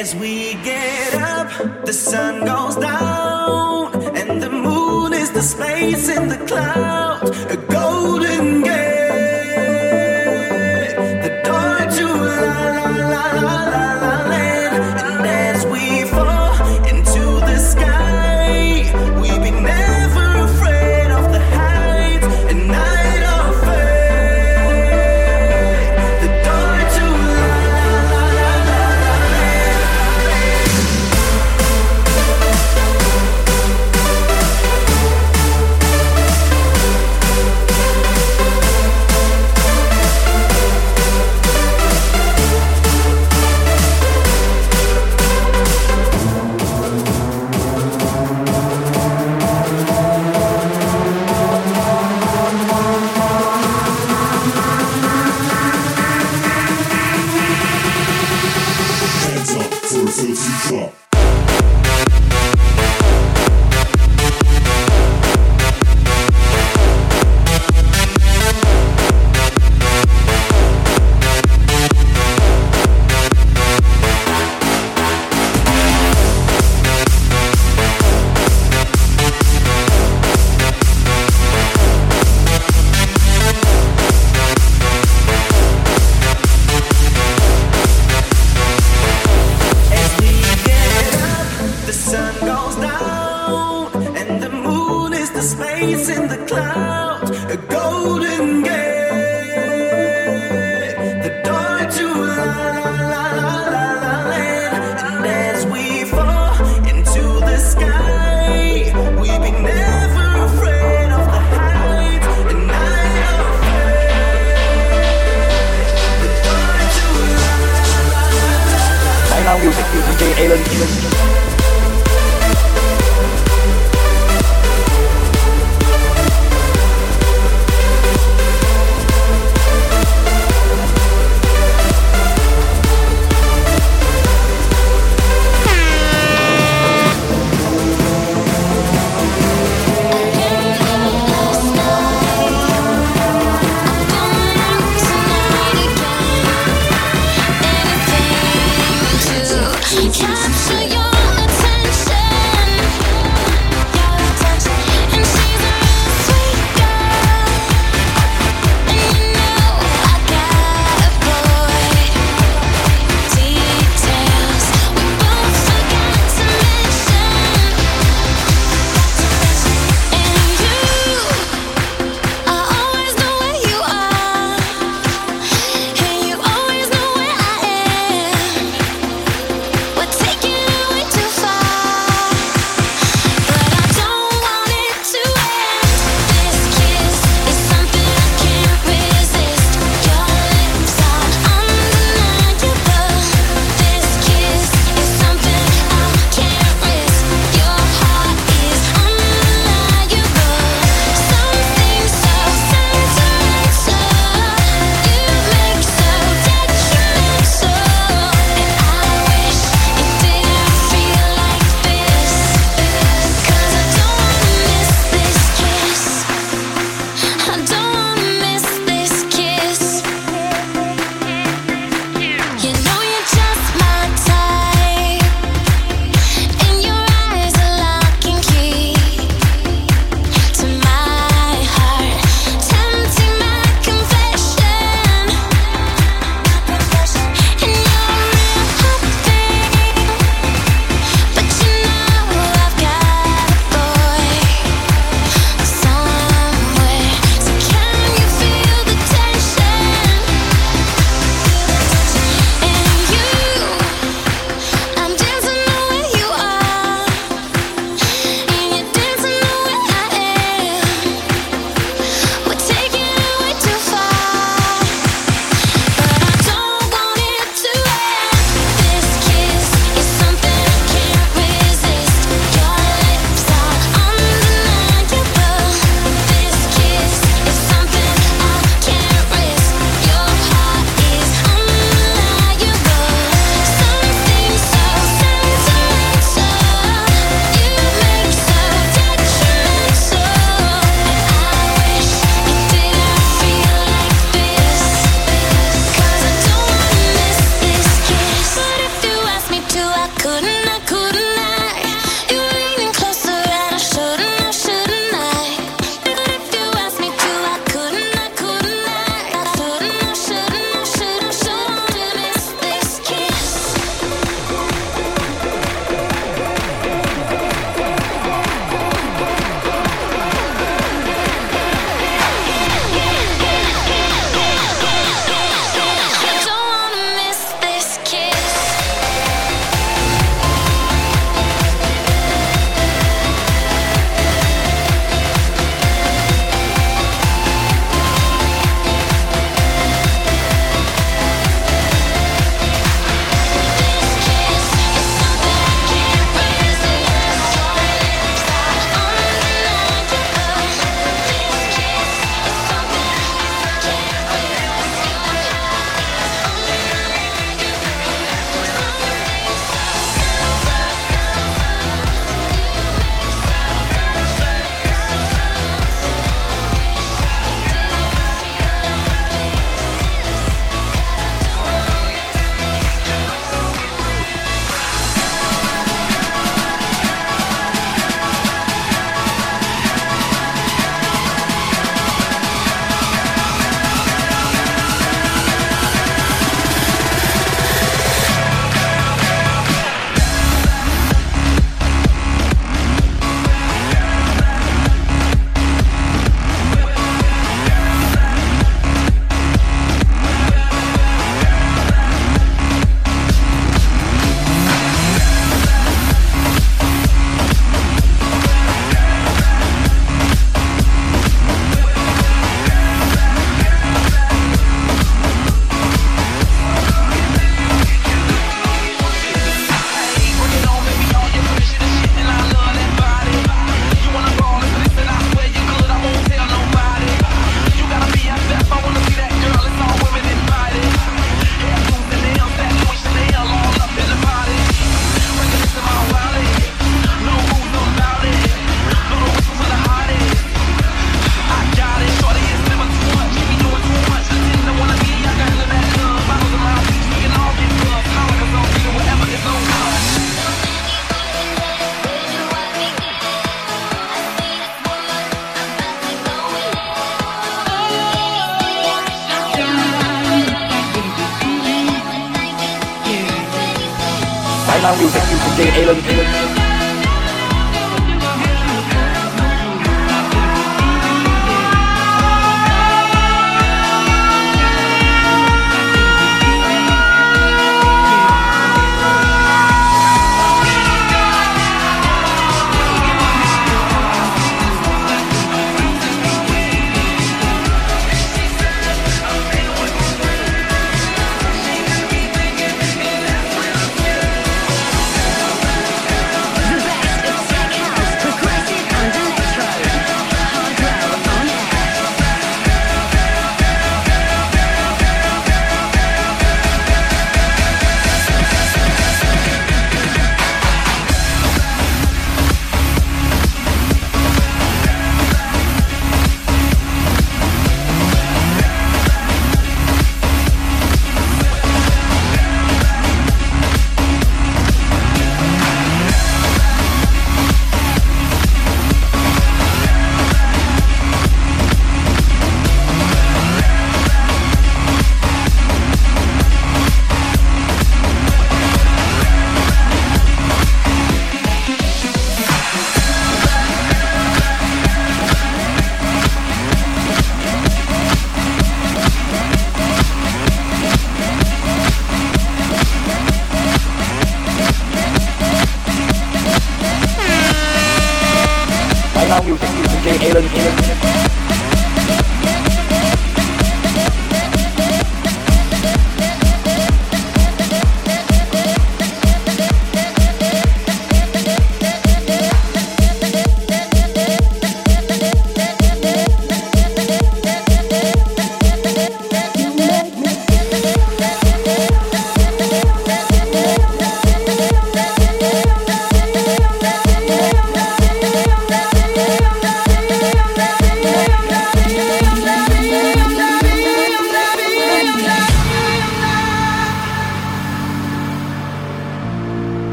As we get up, the sun goes down, and the moon is the space in the clouds, a golden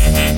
Thank you.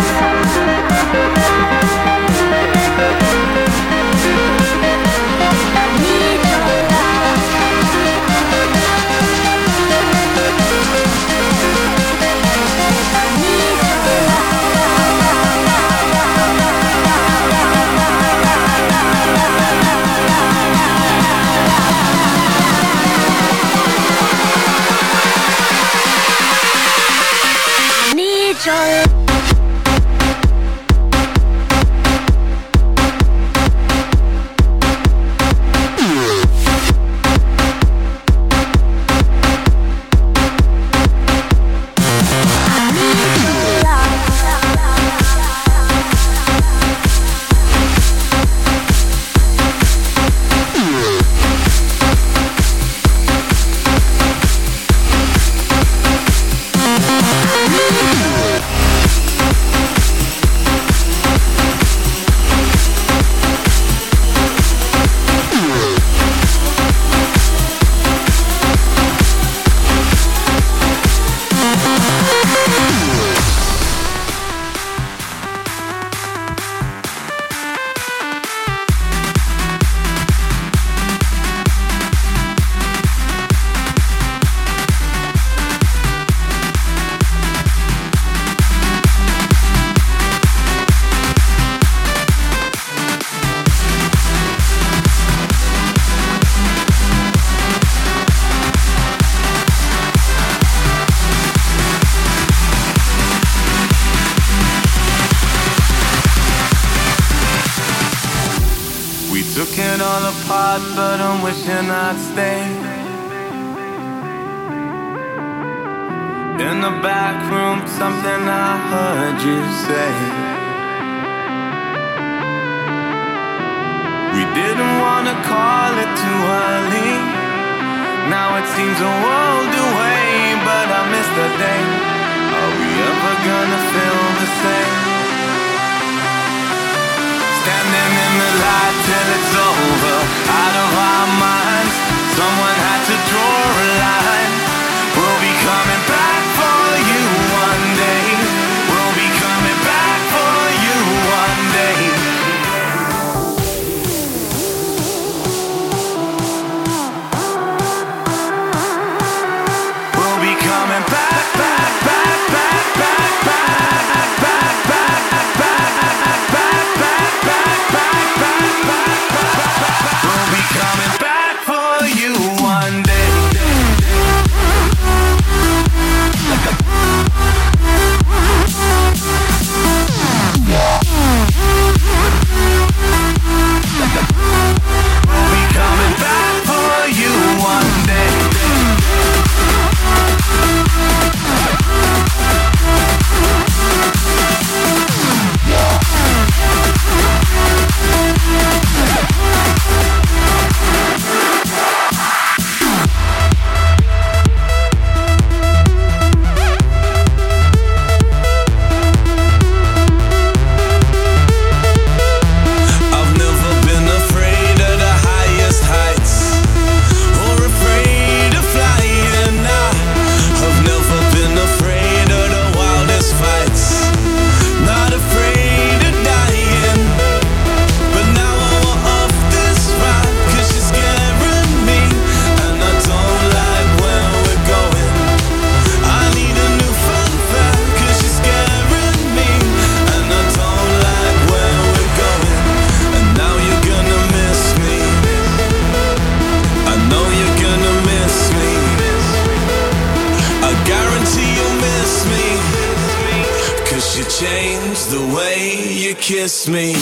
Me.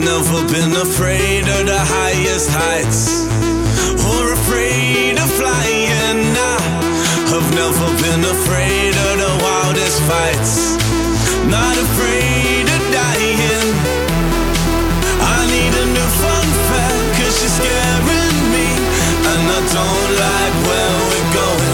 never been afraid of the highest heights or afraid of flying. I have never been afraid of the wildest fights. Not afraid of dying. I need a new fun fact, cause she's scaring me. And I don't like where we're going.